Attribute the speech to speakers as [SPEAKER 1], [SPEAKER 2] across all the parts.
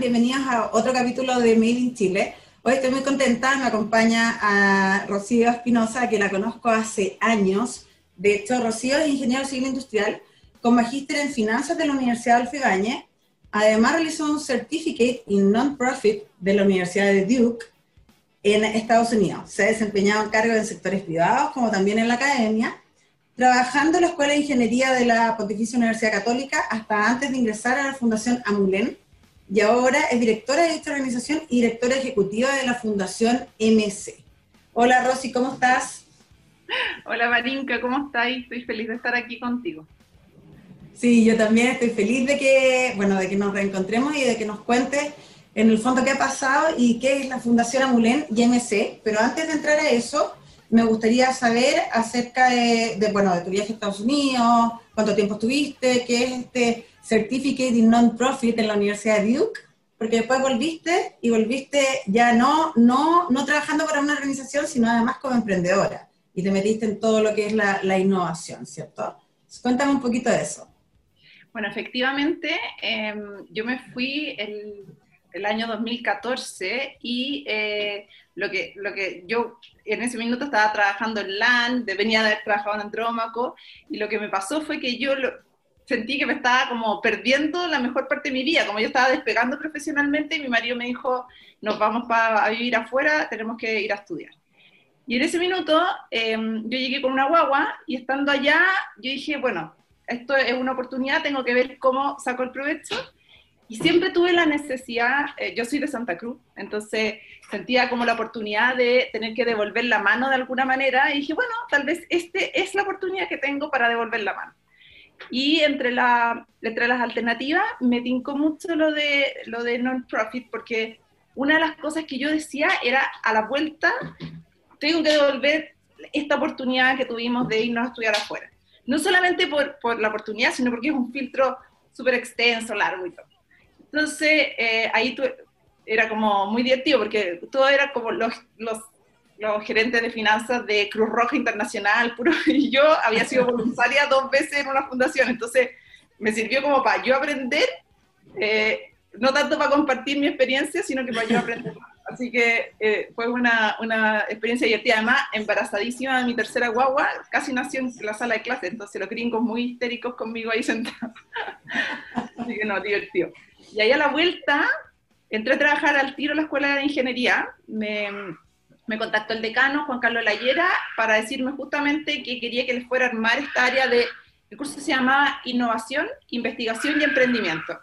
[SPEAKER 1] bienvenidos a otro capítulo de Made in Chile. Hoy estoy muy contenta, me acompaña a Rocío Espinosa, que la conozco hace años. De hecho, Rocío es ingeniero civil industrial con magíster en finanzas de la Universidad de Alfegañe. Además, realizó un Certificate in Non-Profit de la Universidad de Duke en Estados Unidos. Se ha desempeñado en cargos en sectores privados como también en la academia trabajando en la Escuela de Ingeniería de la Pontificia Universidad Católica hasta antes de ingresar a la Fundación Amulén, y ahora es directora de esta organización y directora ejecutiva de la Fundación MC. Hola Rosy, ¿cómo estás?
[SPEAKER 2] Hola Marinka, ¿cómo estás? Estoy feliz de estar aquí contigo.
[SPEAKER 1] Sí, yo también estoy feliz de que, bueno, de que nos reencontremos y de que nos cuentes en el fondo qué ha pasado y qué es la Fundación Amulén y MC. Pero antes de entrar a eso, me gustaría saber acerca de, bueno, de tu viaje a Estados Unidos, cuánto tiempo estuviste, qué es este Certificate in Non-Profit en la Universidad de Duke, porque después volviste y volviste ya no, no, no trabajando para una organización, sino además como emprendedora, y te metiste en todo lo que es la, la innovación, ¿cierto? Cuéntame un poquito de eso.
[SPEAKER 2] Bueno, efectivamente, em, yo me fui el, el año 2014 y eh, lo, que, lo que yo en ese minuto estaba trabajando en LAN, venía de haber trabajado en Andrómaco, y lo que me pasó fue que yo sentí que me estaba como perdiendo la mejor parte de mi vida, como yo estaba despegando profesionalmente, y mi marido me dijo, nos vamos para a vivir afuera, tenemos que ir a estudiar. Y en ese minuto em, yo llegué con una guagua y estando allá yo dije, bueno, esto es una oportunidad, tengo que ver cómo saco el provecho y siempre tuve la necesidad, eh, yo soy de Santa Cruz, entonces sentía como la oportunidad de tener que devolver la mano de alguna manera y dije, bueno, tal vez este es la oportunidad que tengo para devolver la mano. Y entre, la, entre las alternativas me tincó mucho lo de, lo de non-profit porque una de las cosas que yo decía era a la vuelta, tengo que devolver esta oportunidad que tuvimos de irnos a estudiar afuera. No solamente por, por la oportunidad, sino porque es un filtro súper extenso, largo y todo. Entonces, eh, ahí era como muy divertido porque todo era como los, los, los, gerentes de finanzas de Cruz Roja Internacional, puro, y yo había sido voluntaria dos veces en una fundación, entonces me sirvió como para yo aprender, eh, no tanto para compartir mi experiencia, sino que para yo aprender Así que eh, fue una, una, experiencia divertida. Además, embarazadísima de mi tercera guagua, casi nació en la sala de clase, entonces los gringos muy histéricos conmigo ahí sentados. Así que no, divertido. Y ahí a la vuelta, entré a trabajar al tiro en la escuela de ingeniería. Me, me contactó el decano, Juan Carlos Layera, para decirme justamente que quería que les fuera a armar esta área de. El curso se llamaba Innovación, Investigación y Emprendimiento.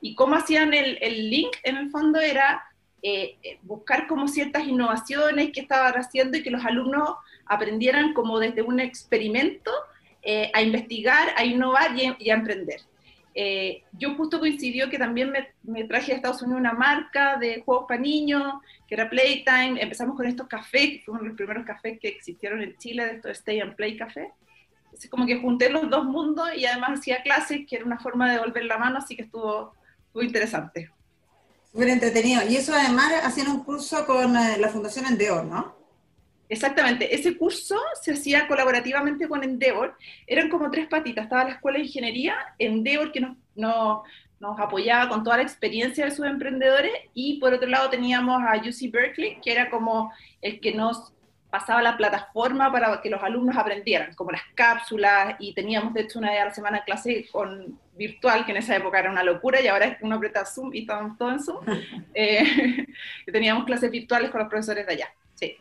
[SPEAKER 2] Y cómo hacían el, el link, en el fondo, era eh, eh, buscar como ciertas innovaciones que estaban haciendo y que los alumnos aprendieran como desde un experimento eh, a investigar, a innovar y, a emprender. Yo justo coincidió que también me, traje a Estados Unidos una marca de juegos para niños, que era Playtime, empezamos con estos cafés, que fueron los primeros cafés que existieron en Chile, de estos Stay and Play Café. Es como que junté los dos mundos y además hacía clases, que era una forma de devolver la mano, así que estuvo, estuvo interesante.
[SPEAKER 1] Súper entretenido. Y eso además hacían un curso con eh, la Fundación Endeavor, ¿no?
[SPEAKER 2] Exactamente, ese curso se hacía colaborativamente con Endeavor, eran como tres patitas, estaba la Escuela de Ingeniería, Endeavor que nos, nos apoyaba con toda la experiencia de sus emprendedores y por otro lado teníamos a UC Berkeley, que era como el que nos pasaba la plataforma para que los alumnos aprendieran, como las cápsulas, y teníamos de hecho una vez a la semana clase con virtual, que en esa época era una locura, y ahora es uno aprieta Zoom y estamos todos en Zoom. Eh, teníamos clases virtuales con los profesores de allá, sí.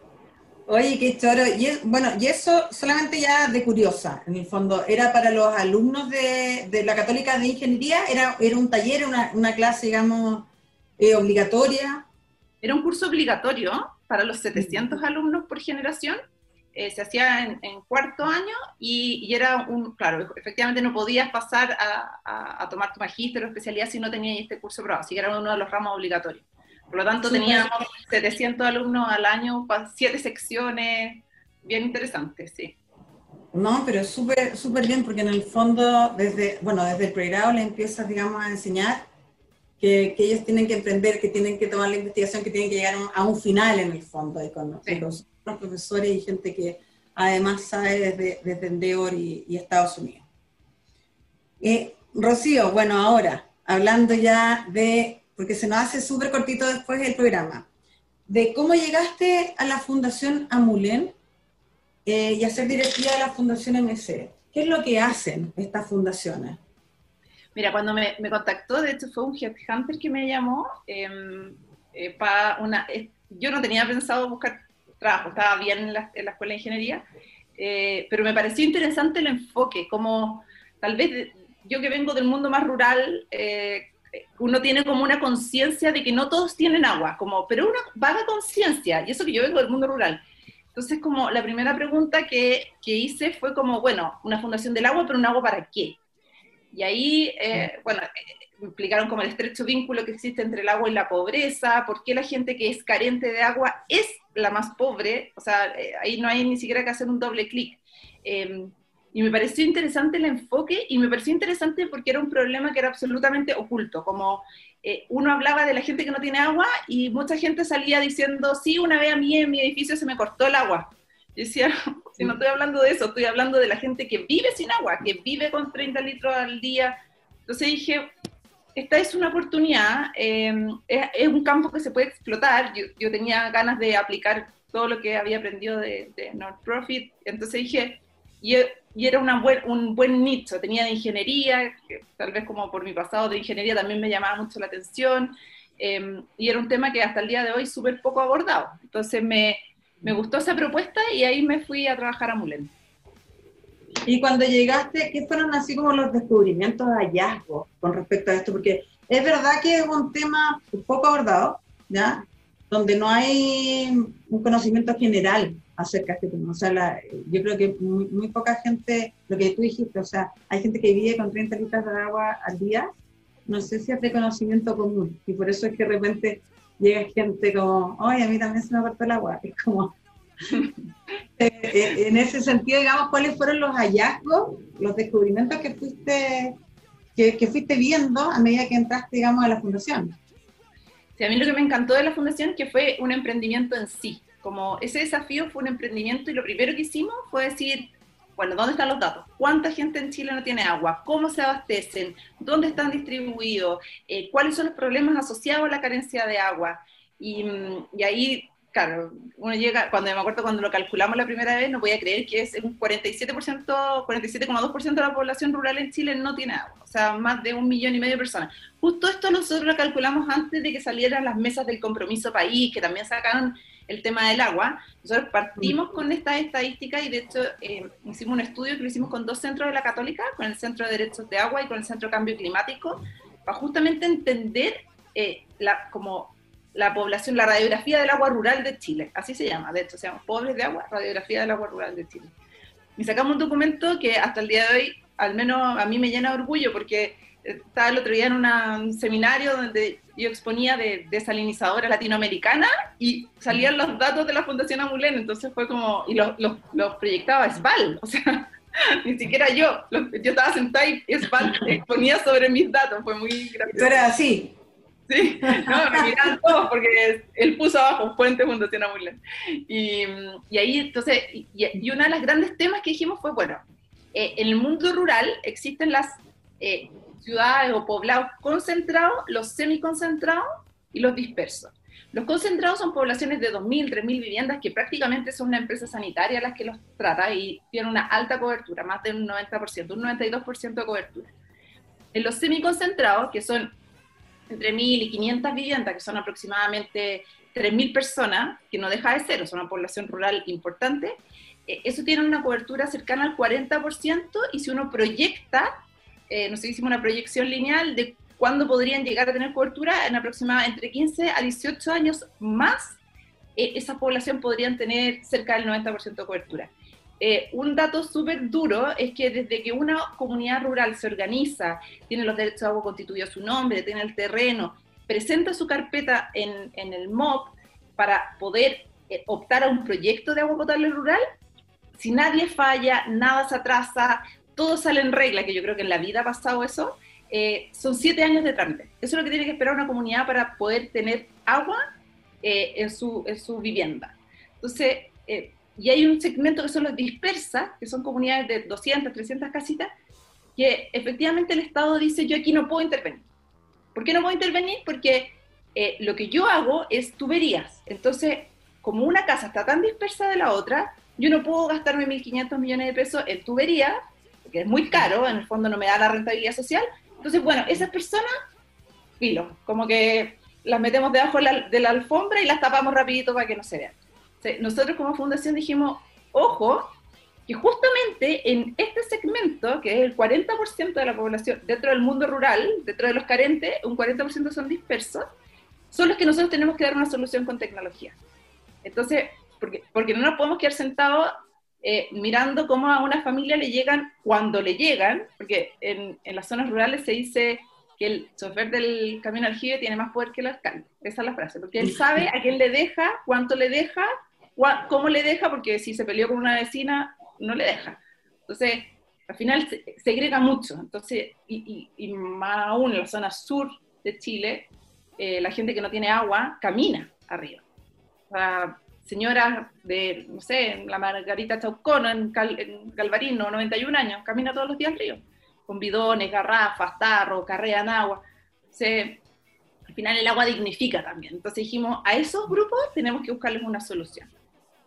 [SPEAKER 1] Oye, qué choro. Y bueno, y eso solamente ya de curiosa, en el fondo, ¿era para los alumnos de, de la Católica de Ingeniería? ¿Era, era un taller, una, una clase, digamos, eh, obligatoria?
[SPEAKER 2] Era un curso obligatorio, para los 700 alumnos por generación, eh, se hacía en, cuarto año y, era un, claro, efectivamente no podías pasar a, a, tomar tu magíster o especialidad si no tenías este curso probado, así que era uno de los ramos obligatorios. Por lo tanto, teníamos 700 alumnos al año, siete secciones, bien interesantes, sí.
[SPEAKER 1] No, pero súper súper bien porque en el fondo, desde, bueno, desde el pregrado le empiezas, digamos, a enseñar que, ellos tienen que emprender, que tienen que tomar la investigación, que tienen que llegar a un final en el fondo, con, los, profesores y gente que además sabe desde, desde Endeavor y, Estados Unidos. Eh, Rocío, bueno, ahora, hablando ya de porque se nos hace súper cortito después el programa, de cómo llegaste a la Fundación Amulén eh, y a ser directiva de la Fundación MC. ¿Qué es lo que hacen estas fundaciones?
[SPEAKER 2] Mira, cuando me, contactó, de hecho fue un headhunter que me llamó em, eh, para una... yo no tenía pensado buscar trabajo, estaba bien en la, en la escuela de ingeniería, eh, pero me pareció interesante el enfoque, como tal vez yo que vengo del mundo más rural, eh, uno tiene como una conciencia de que no todos tienen agua, como, pero una vaga conciencia, y eso que yo vengo del mundo rural. Entonces, como la primera pregunta que, que hice fue como, bueno, una fundación del agua, pero un agua para qué? Y ahí, eh, bueno, explicaron como el estrecho vínculo que existe entre el agua y la pobreza, por qué la gente que es carente de agua es la más pobre, o sea, eh, ahí no hay ni siquiera que hacer un doble clic. Em, y me pareció interesante el enfoque y me pareció interesante porque era un problema que era absolutamente oculto, como eh, uno hablaba de la gente que no tiene agua y mucha gente salía diciendo, sí, una vez a mí en mi edificio se me cortó el agua. Yo decía, si no estoy hablando de eso, estoy hablando de la gente que vive sin agua, que vive con 30 litros al día. Entonces dije, esta es una oportunidad, em, es, un campo que se puede explotar. Yo, tenía ganas de aplicar todo lo que había aprendido de, de North Profit, entonces dije, y, era un buen nicho, tenía de ingeniería, tal vez como por mi pasado de ingeniería también me llamaba mucho la atención, em, y era un tema que hasta el día de hoy súper poco abordado. Entonces me, me gustó esa propuesta y ahí me fui a trabajar a Mulen.
[SPEAKER 1] Y cuando llegaste, ¿qué fueron así como los descubrimientos, hallazgos con respecto a esto? Porque es verdad que es un tema poco abordado, ¿ya? Donde no hay un conocimiento general acerca de este tema. O sea, yo creo que muy, poca gente, lo que tú dijiste, o sea, hay gente que vive con 30 litros de agua al día, no sé si es de conocimiento común, y por eso es que de repente llega gente como, oye, a mí también se me cortó el agua, es como, eh, eh, en ese sentido, digamos, ¿cuáles fueron los hallazgos, los descubrimientos que fuiste, que, fuiste viendo a medida que entraste, digamos, a la fundación?
[SPEAKER 2] Sí, a mí lo que me encantó de la fundación que fue un emprendimiento en sí. Como ese desafío fue un emprendimiento y lo primero que hicimos fue decir, bueno, ¿dónde están los datos? ¿Cuánta gente en Chile no tiene agua? ¿Cómo se abastecen? ¿Dónde están distribuidos? Eh, ¿Cuáles son los problemas asociados a la carencia de agua? Y, y ahí claro, uno llega, cuando me acuerdo cuando lo calculamos la primera vez, no podía creer que es un 47%, 47,2% de la población rural en Chile no tiene agua, o sea, más de un millón y medio de personas. Justo esto nosotros lo calculamos antes de que salieran las mesas del compromiso país, que también sacaron el tema del agua. Nosotros partimos con esta estadística y de hecho eh, hicimos un estudio que lo hicimos con dos centros de la Católica, con el Centro de Derechos de Agua y con el Centro de Cambio Climático, para justamente entender eh, la, como la población, la radiografía del agua rural de Chile, así se llama, de hecho, se llama Pobres de Agua, radiografía del agua rural de Chile. Y sacamos un documento que hasta el día de hoy, al menos a mí me llena de orgullo, porque estaba el otro día en un seminario donde yo exponía de desalinizadora latinoamericana y salían los datos de la Fundación Amulén, entonces fue como, y los, proyectaba SVAL, o sea, ni siquiera yo, yo estaba sentada y SVAL exponía sobre mis datos, fue muy gracioso.
[SPEAKER 1] Pero así,
[SPEAKER 2] Sí, no, me miran todos porque él puso abajo Fuente Fundación Amulén. Y, y, ahí, entonces, y, uno de los grandes temas que dijimos fue, bueno, eh, en el mundo rural existen las eh, ciudades o poblados concentrados, los semiconcentrados y los dispersos. Los concentrados son poblaciones de 2.000, 3.000 viviendas que prácticamente son una empresa sanitaria las que los trata y tienen una alta cobertura, más de un 90%, un 92% de cobertura. En los semiconcentrados, que son entre 1.000 y 500 viviendas, que son aproximadamente 3.000 personas, que no deja de ser, es una población rural importante, eh, eso tiene una cobertura cercana al 40% y si uno proyecta, eh, nos hicimos una proyección lineal de cuándo podrían llegar a tener cobertura, en aproximadamente entre 15 a 18 años más, eh, esa población podrían tener cerca del 90% de cobertura. Eh, un dato súper duro es que desde que una comunidad rural se organiza, tiene los derechos de agua constituido su nombre, tiene el terreno, presenta su carpeta en, el MOP para poder eh, optar a un proyecto de agua potable rural, si nadie falla, nada se atrasa, todo sale en regla, que yo creo que en la vida ha pasado eso, eh, son siete años de trámite. Eso es lo que tiene que esperar una comunidad para poder tener agua en, su, en su vivienda. Entonces, y hay un segmento que son los dispersas, que son comunidades de 200, 300 casitas, que efectivamente el Estado dice, yo aquí no puedo intervenir. ¿Por qué no puedo intervenir? Porque eh, lo que yo hago es tuberías. Entonces, como una casa está tan dispersa de la otra, yo no puedo gastarme 1.500 millones de pesos en tubería, porque es muy caro, en el fondo no me da la rentabilidad social. Entonces, bueno, esas personas, filo, como que las metemos debajo de la, alfombra y las tapamos rapidito para que no se vean. nosotros como fundación dijimos, ojo, que justamente en este segmento, que es el 40% de la población dentro del mundo rural, dentro de los carentes, un 40% son dispersos, son los que nosotros tenemos que dar una solución con tecnología. Entonces, porque, porque no nos podemos quedar sentados eh, mirando cómo a una familia le llegan cuando le llegan, porque en, en, las zonas rurales se dice que el chofer del camión aljibe tiene más poder que el alcalde. Esa es la frase, porque él sabe a quién le deja, cuánto le deja, cómo le deja, porque si se peleó con una vecina, no le deja. Entonces, al final se, segrega mucho. Entonces, y, y, más aún en la zona sur de Chile, eh, la gente que no tiene agua camina arriba. O sea, señoras de, no sé, la Margarita Chaucón en, en Galvarino, 91 años, camina todos los días al río, con bidones, garrafas, tarros, carrean agua. Al final el agua dignifica también. Entonces dijimos, a esos grupos tenemos que buscarles una solución.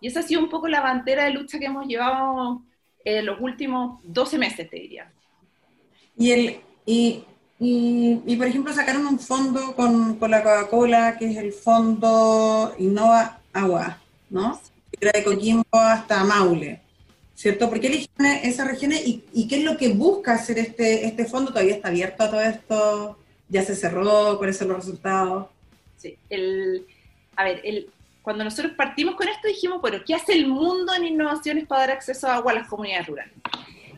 [SPEAKER 2] Y esa ha sido un poco la bandera de lucha que hemos llevado en los últimos 12 meses, te diría.
[SPEAKER 1] Y, el, y, y, por ejemplo, sacaron un fondo con, con la Coca-Cola, que es el fondo Innova Agua, ¿no? Era de Coquimbo hasta Maule, ¿cierto? ¿Por qué eligieron esas regiones y, y, qué es lo que busca hacer este, este fondo? ¿Todavía está abierto a todo esto? ¿Ya se cerró? ¿Cuáles son los resultados?
[SPEAKER 2] Sí, el, a ver, el, cuando nosotros partimos con esto dijimos, bueno, ¿qué hace el mundo en innovaciones para dar acceso a agua a las comunidades rurales?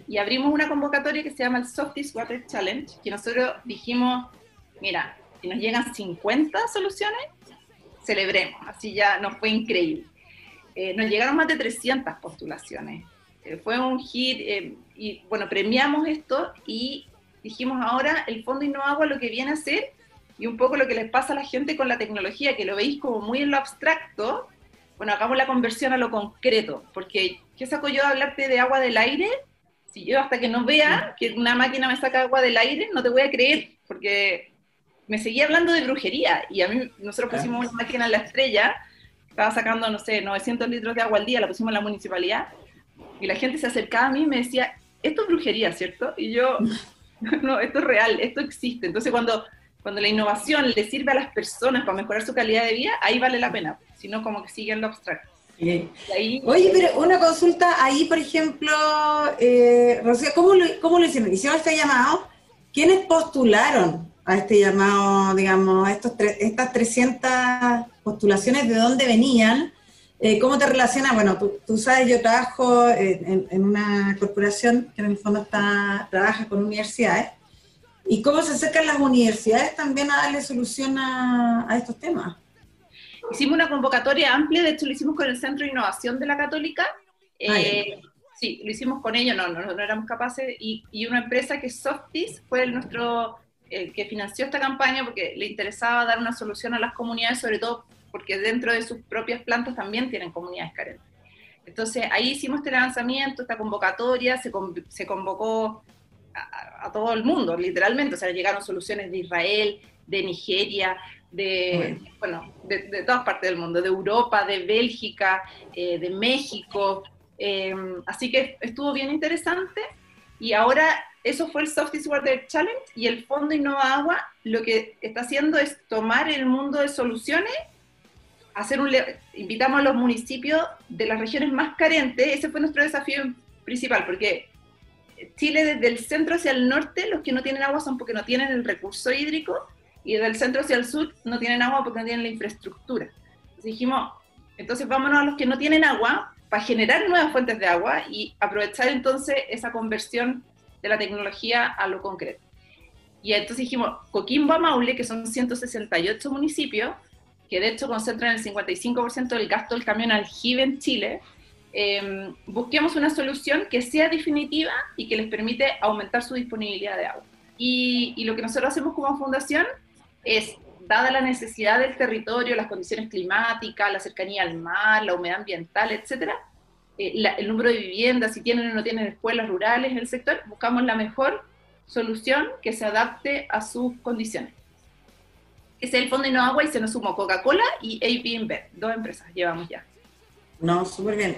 [SPEAKER 2] Y abrimos una convocatoria que se llama el Softies Water Challenge, que nosotros dijimos, mira, si nos llegan 50 soluciones, celebremos, así ya nos fue increíble. Eh, nos llegaron más de 300 postulaciones. Eh, fue un hit eh, y bueno, premiamos esto y dijimos ahora el Fondo Innoagua lo que viene a hacer y un poco lo que les pasa a la gente con la tecnología, que lo veis como muy en lo abstracto, bueno, hagamos la conversión a lo concreto, porque ¿qué saco yo de hablarte de agua del aire? Si yo hasta que no vea que una máquina me saca agua del aire, no te voy a creer, porque me seguía hablando de brujería, y a mí, nosotros pusimos una máquina en la estrella, estaba sacando, no sé, 900 litros de agua al día, la pusimos en la municipalidad, y la gente se acercaba a mí y me decía, esto es brujería, ¿cierto? Y yo, no, esto es real, esto existe. Entonces cuando cuando la innovación le sirve a las personas para mejorar su calidad de vida, ahí vale la pena, si no como que sigue en lo abstracto.
[SPEAKER 1] Oye, pero una consulta ahí, por ejemplo, eh, Rocío, ¿cómo lo, ¿cómo lo hicieron? ¿Hicieron este llamado? ¿Quiénes postularon a este llamado, digamos, a estos estas 300 postulaciones, de dónde venían? Eh, ¿Cómo te relacionas? Bueno, tú, sabes, yo trabajo en, en, una corporación que en el fondo está, trabaja con universidades ¿Y cómo se acercan las universidades también a darle solución a, estos temas?
[SPEAKER 2] Hicimos una convocatoria amplia, de hecho lo hicimos con el Centro de Innovación de la Católica. Ah, eh, sí, lo hicimos con ellos, no, no, no éramos capaces, y, una empresa que es Softis fue el nuestro, el que financió esta campaña porque le interesaba dar una solución a las comunidades, sobre todo porque dentro de sus propias plantas también tienen comunidades carentes. Entonces ahí hicimos este lanzamiento, esta convocatoria, se, se convocó a, todo el mundo, literalmente. O sea, llegaron soluciones de Israel, de Nigeria, de, bueno, de, todas partes del mundo, de Europa, de Bélgica, eh, de México. Eh, así que estuvo bien interesante. Y ahora eso fue el Softies Water Challenge y el Fondo Innova Agua lo que está haciendo es tomar el mundo de soluciones, hacer un, invitamos a los municipios de las regiones más carentes, ese fue nuestro desafío principal, porque Chile desde el centro hacia el norte, los que no tienen agua son porque no tienen el recurso hídrico, y desde el centro hacia el sur no tienen agua porque no tienen la infraestructura. Entonces dijimos, entonces vámonos a los que no tienen agua para generar nuevas fuentes de agua y aprovechar entonces esa conversión de la tecnología a lo concreto. Y entonces dijimos, Coquimbo Maule, que son 168 municipios, que de hecho concentran el 55% del gasto del camión aljibe en Chile, Em, busquemos una solución que sea definitiva y que les permite aumentar su disponibilidad de agua. Y, lo que nosotros hacemos como fundación es, dada la necesidad del territorio, las condiciones climáticas, la cercanía al mar, la humedad ambiental, etcétera, eh, el número de viviendas, si tienen o no tienen escuelas rurales en el sector, buscamos la mejor solución que se adapte a sus condiciones. Ese es el Fondo Agua y se nos sumó Coca-Cola y AB InBev, dos empresas llevamos ya.
[SPEAKER 1] No, súper bien.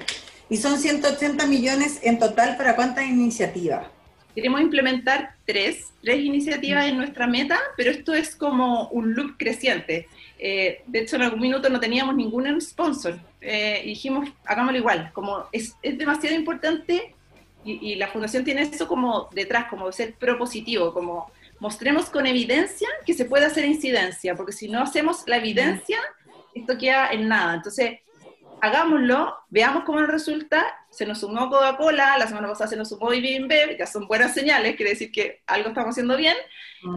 [SPEAKER 1] Y son 180 millones en total para cuántas iniciativas?
[SPEAKER 2] Queremos implementar tres, tres iniciativas en nuestra meta, pero esto es como un loop creciente. Eh, de hecho, en algún minuto no teníamos ningún sponsor. Eh, y dijimos, hagámoslo igual. Como es, es demasiado importante y, y, la fundación tiene eso como detrás, como ser propositivo, como mostremos con evidencia que se puede hacer incidencia, porque si no hacemos la evidencia, esto queda en nada. Entonces, hagámoslo, veamos cómo nos resulta. Se nos sumó Coca-Cola, la semana pasada se nos sumó IBM, ya son buenas señales, quiere decir que algo estamos haciendo bien.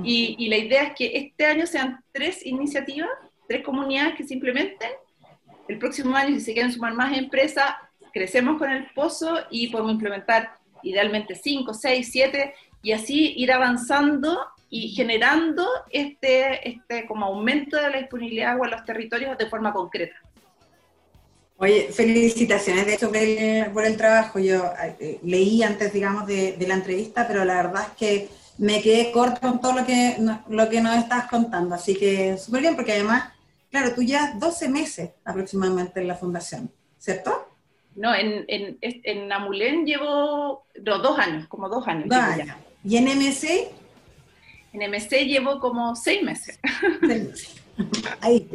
[SPEAKER 2] y, y, la idea es que este año sean tres iniciativas, tres comunidades que se implementen. El próximo año, si se quieren sumar más empresas, crecemos con el pozo y podemos implementar idealmente cinco, seis, siete, y así ir avanzando y generando este, este como aumento de la disponibilidad de agua en los territorios de forma concreta.
[SPEAKER 1] Oye, felicitaciones de hecho por el, trabajo. Yo eh, leí antes, digamos, de, la entrevista, pero la verdad es que me quedé corta con todo lo que, lo que nos estás contando. Así que súper bien, porque además, claro, tú ya 12 meses aproximadamente en la fundación, ¿cierto?
[SPEAKER 2] No, en, en, en Amulén llevo dos años, como dos años.
[SPEAKER 1] ¿Y en MC?
[SPEAKER 2] En MC llevo como seis meses.
[SPEAKER 1] Ahí.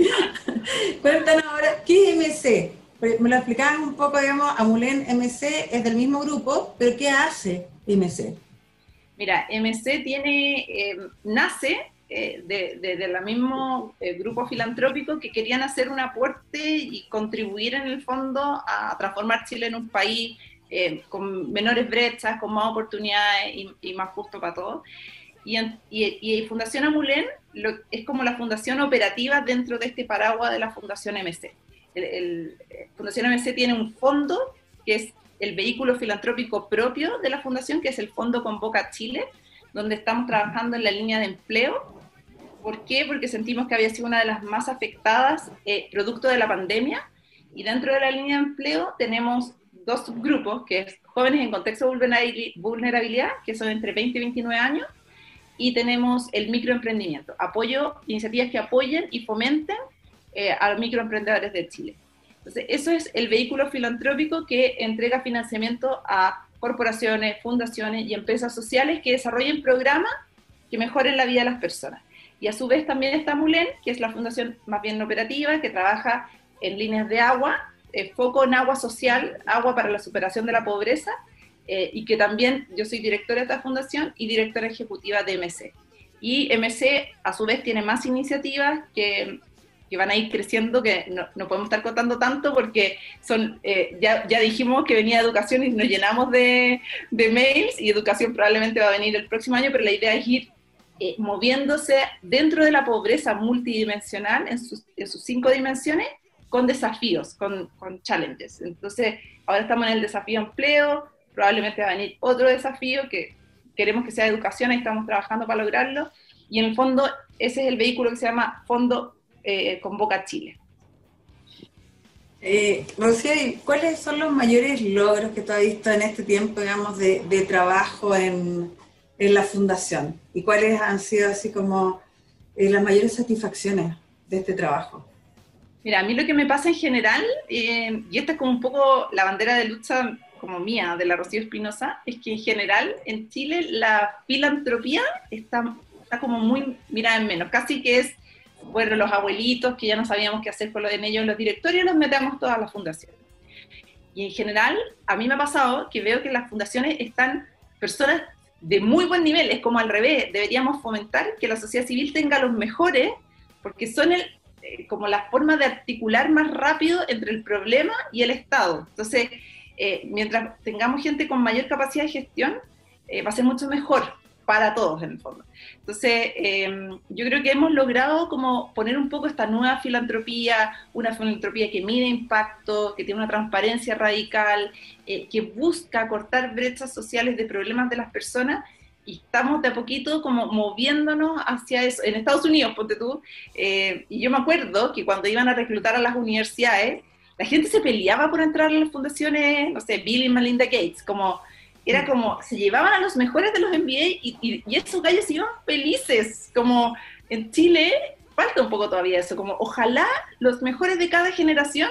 [SPEAKER 1] Cuéntanos ahora, ¿qué es MC? Me lo explicaban un poco, digamos, Amulén MC es del mismo grupo, pero ¿qué hace MC?
[SPEAKER 2] Mira, MC tiene, eh, nace eh, del de, mismo eh, grupo filantrópico que querían hacer un aporte y contribuir en el fondo a transformar Chile en un país con menores brechas, con más oportunidades y, más justo para todos. Y, y, Fundación Amulén es como la fundación operativa dentro de este paraguas de la Fundación MC. El, Fundación MC tiene un fondo que es el vehículo filantrópico propio de la fundación, que es el Fondo Convoca Chile, donde estamos trabajando en la línea de empleo. ¿Por qué? Porque sentimos que había sido una de las más afectadas eh, producto de la pandemia. Y dentro de la línea de empleo tenemos dos subgrupos, que es jóvenes en contexto de vulnerabilidad, que son entre 20 y 29 años, y tenemos el microemprendimiento, apoyo, iniciativas que apoyen y fomenten eh, a los microemprendedores de Chile. Entonces, eso es el vehículo filantrópico que entrega financiamiento a corporaciones, fundaciones y empresas sociales que desarrollen programas que mejoren la vida de las personas. Y a su vez también está MULEN, que es la fundación más bien operativa, que trabaja en líneas de agua, eh, foco en agua social, agua para la superación de la pobreza, eh, y que también yo soy directora de esta fundación y directora ejecutiva de MC. Y MC a su vez tiene más iniciativas que, que van a ir creciendo, que no, no, podemos estar contando tanto porque son, eh, ya, ya, dijimos que venía educación y nos llenamos de, de, mails y educación probablemente va a venir el próximo año, pero la idea es ir eh, moviéndose dentro de la pobreza multidimensional en sus, en sus cinco dimensiones con desafíos, con, con challenges. Entonces, ahora estamos en el desafío empleo, probablemente va a venir otro desafío que queremos que sea educación, y estamos trabajando para lograrlo, y en el fondo ese es el vehículo que se llama Fondo eh, Convoca Chile.
[SPEAKER 1] Eh, Rocío, ¿cuáles son los mayores logros que tú has visto en este tiempo, digamos, de, trabajo en, en, la fundación? ¿Y cuáles han sido así como eh, las mayores satisfacciones de este trabajo?
[SPEAKER 2] Mira, a mí lo que me pasa en general, eh, y esta es como un poco la bandera de lucha como mía, de la Rocío Espinosa, es que en general en Chile la filantropía está, está como muy mirada en menos, casi que es, bueno, los abuelitos que ya no sabíamos qué hacer con lo de ellos, los directorios los metemos todas las fundaciones. Y en general, a mí me ha pasado que veo que las fundaciones están personas de muy buen nivel, es como al revés, deberíamos fomentar que la sociedad civil tenga los mejores, porque son el, eh, como la forma de articular más rápido entre el problema y el Estado. Entonces, eh, mientras tengamos gente con mayor capacidad de gestión, eh, va a ser mucho mejor para todos en el fondo. Entonces, em, yo creo que hemos logrado como poner un poco esta nueva filantropía, una filantropía que mide impacto, que tiene una transparencia radical, eh, que busca cortar brechas sociales de problemas de las personas y estamos de a poquito como moviéndonos hacia eso. En Estados Unidos, ponte tú, y yo me acuerdo que cuando iban a reclutar a las universidades, la gente se peleaba por entrar a las fundaciones, no sé, Bill y Melinda Gates, como, era como, se llevaban a los mejores de los MBA y, y, esos gallos iban felices, como en Chile falta un poco todavía eso, como ojalá los mejores de cada generación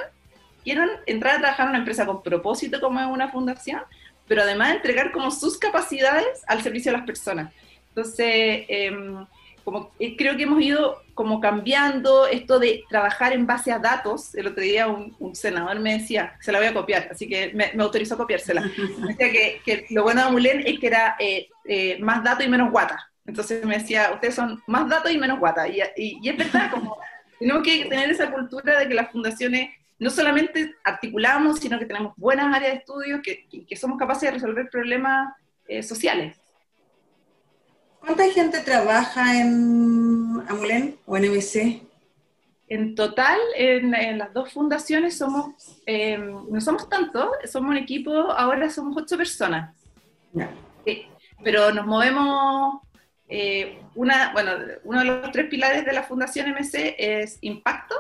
[SPEAKER 2] quieran entrar a trabajar en una empresa con propósito como es una fundación, pero además entregar como sus capacidades al servicio de las personas. Entonces, em, como, eh, creo que hemos ido como cambiando esto de trabajar en base a datos. El otro día un, senador me decía, se la voy a copiar, así que me, autorizó a copiársela. Me decía que, lo bueno de Amulén es que era eh, eh, más datos y menos guata. Entonces me decía, ustedes son más datos y menos guata. Y, y es verdad, como tenemos que tener esa cultura de que las fundaciones no solamente articulamos, sino que tenemos buenas áreas de estudio, que, que somos capaces de resolver problemas eh, sociales.
[SPEAKER 1] ¿Cuánta gente trabaja en Amulén o en MC?
[SPEAKER 2] En total, en, las dos fundaciones somos, em, no somos tantos, somos un equipo, ahora somos ocho personas. pero nos movemos, eh, una, bueno, uno de los tres pilares de la Fundación MC es impacto,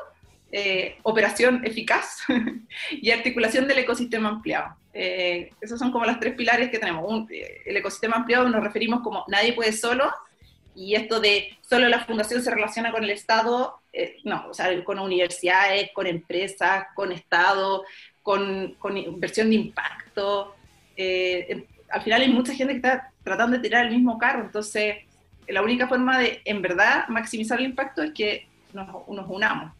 [SPEAKER 2] eh, operación eficaz y articulación del ecosistema ampliado. Eh, esos son como los tres pilares que tenemos. Eh, el ecosistema ampliado nos referimos como nadie puede solo, y esto de solo la fundación se relaciona con el Estado, no, o sea, con universidades, con empresas, con Estado, con, inversión de impacto. al final hay mucha gente que está tratando de tirar el mismo carro, entonces la única forma de, en verdad, maximizar el impacto es que nos unamos.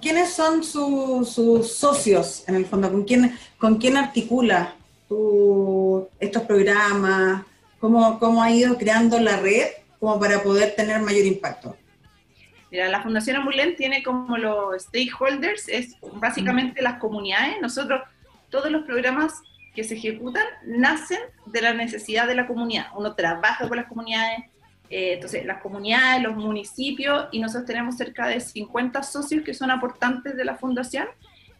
[SPEAKER 1] ¿Quiénes, son sus socios en el fondo? ¿Con quién, con articula estos programas? ¿Cómo, ¿Cómo ha ido creando la red como para poder tener mayor impacto?
[SPEAKER 2] Mira, la Fundación Ambulén tiene como los stakeholders, es básicamente las comunidades. Nosotros, todos los programas que se ejecutan nacen de la necesidad de la comunidad. Uno trabaja con las comunidades, eh, entonces, las comunidades, los municipios, y nosotros tenemos cerca de 50 socios que son aportantes de la fundación,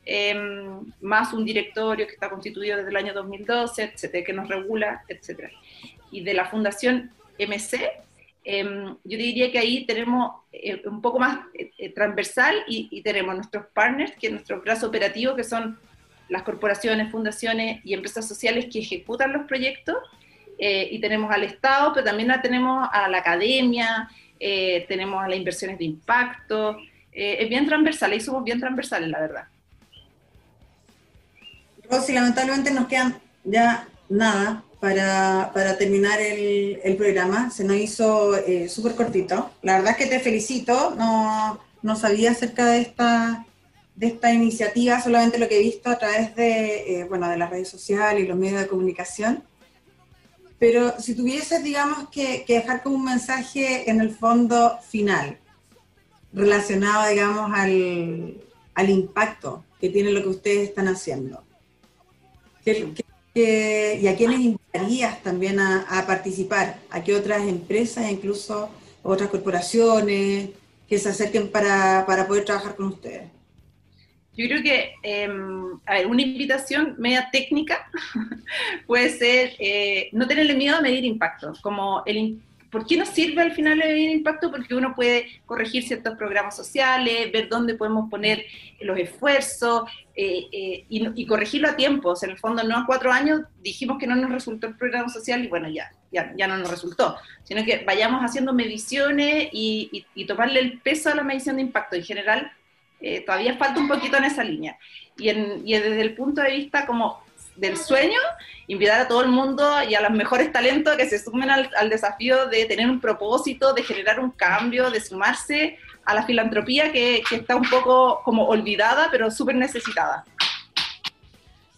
[SPEAKER 2] em, más un directorio que está constituido desde el año 2012, etcétera, que nos regula, etcétera. Y de la fundación MC, em, yo diría que ahí tenemos eh, un poco más eh, transversal y, y, tenemos nuestros partners, que es nuestro brazo operativo, que son las corporaciones, fundaciones y empresas sociales que ejecutan los proyectos, eh, y tenemos al Estado, pero también tenemos a la academia, eh, tenemos a las inversiones de impacto. Eh, es bien transversal, y somos bien transversales, la verdad.
[SPEAKER 1] Rosy, lamentablemente nos quedan ya nada para, para terminar el, el, programa. Se nos hizo súper cortito. La verdad es que te felicito. No, no sabía acerca de esta, de esta iniciativa, solamente lo que he visto a través de, bueno, de las redes sociales y los medios de comunicación. Pero si tuvieses, digamos, que, dejar como un mensaje en el fondo final, relacionado, digamos, al, impacto que tiene lo que ustedes están haciendo, ¿y a quiénes invitarías también a, participar? ¿A qué otras empresas, incluso otras corporaciones, que se acerquen para poder trabajar con ustedes?
[SPEAKER 2] Yo creo que em, una invitación media técnica puede ser eh, no tenerle miedo a medir impacto. Como el, ¿Por qué nos sirve al final medir impacto? Porque uno puede corregir ciertos programas sociales, ver dónde podemos poner los esfuerzos eh, eh, y, corregirlo a tiempo. en el fondo, no a cuatro años dijimos que no nos resultó el programa social y bueno, ya, ya, ya no nos resultó. Sino que vayamos haciendo mediciones y, y tomarle el peso a la medición de impacto. En general, eh, todavía falta un poquito en esa línea. Y, en, y, desde el punto de vista como del sueño, invitar a todo el mundo y a los mejores talentos que se sumen al, desafío de tener un propósito, de generar un cambio, de sumarse a la filantropía que, que está un poco como olvidada, pero súper necesitada.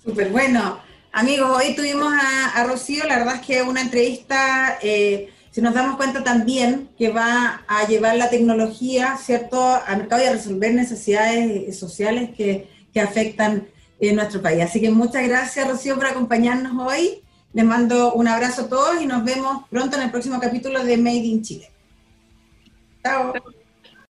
[SPEAKER 1] Súper bueno. Amigos, hoy tuvimos a, a, Rocío, la verdad es que una entrevista... Eh, si nos damos cuenta también que va a llevar la tecnología, ¿cierto?, al mercado y a resolver necesidades sociales que, que afectan en nuestro país. Así que muchas gracias, Rocío, por acompañarnos hoy. Les mando un abrazo a todos y nos vemos pronto en el próximo capítulo de Made in Chile. Chao.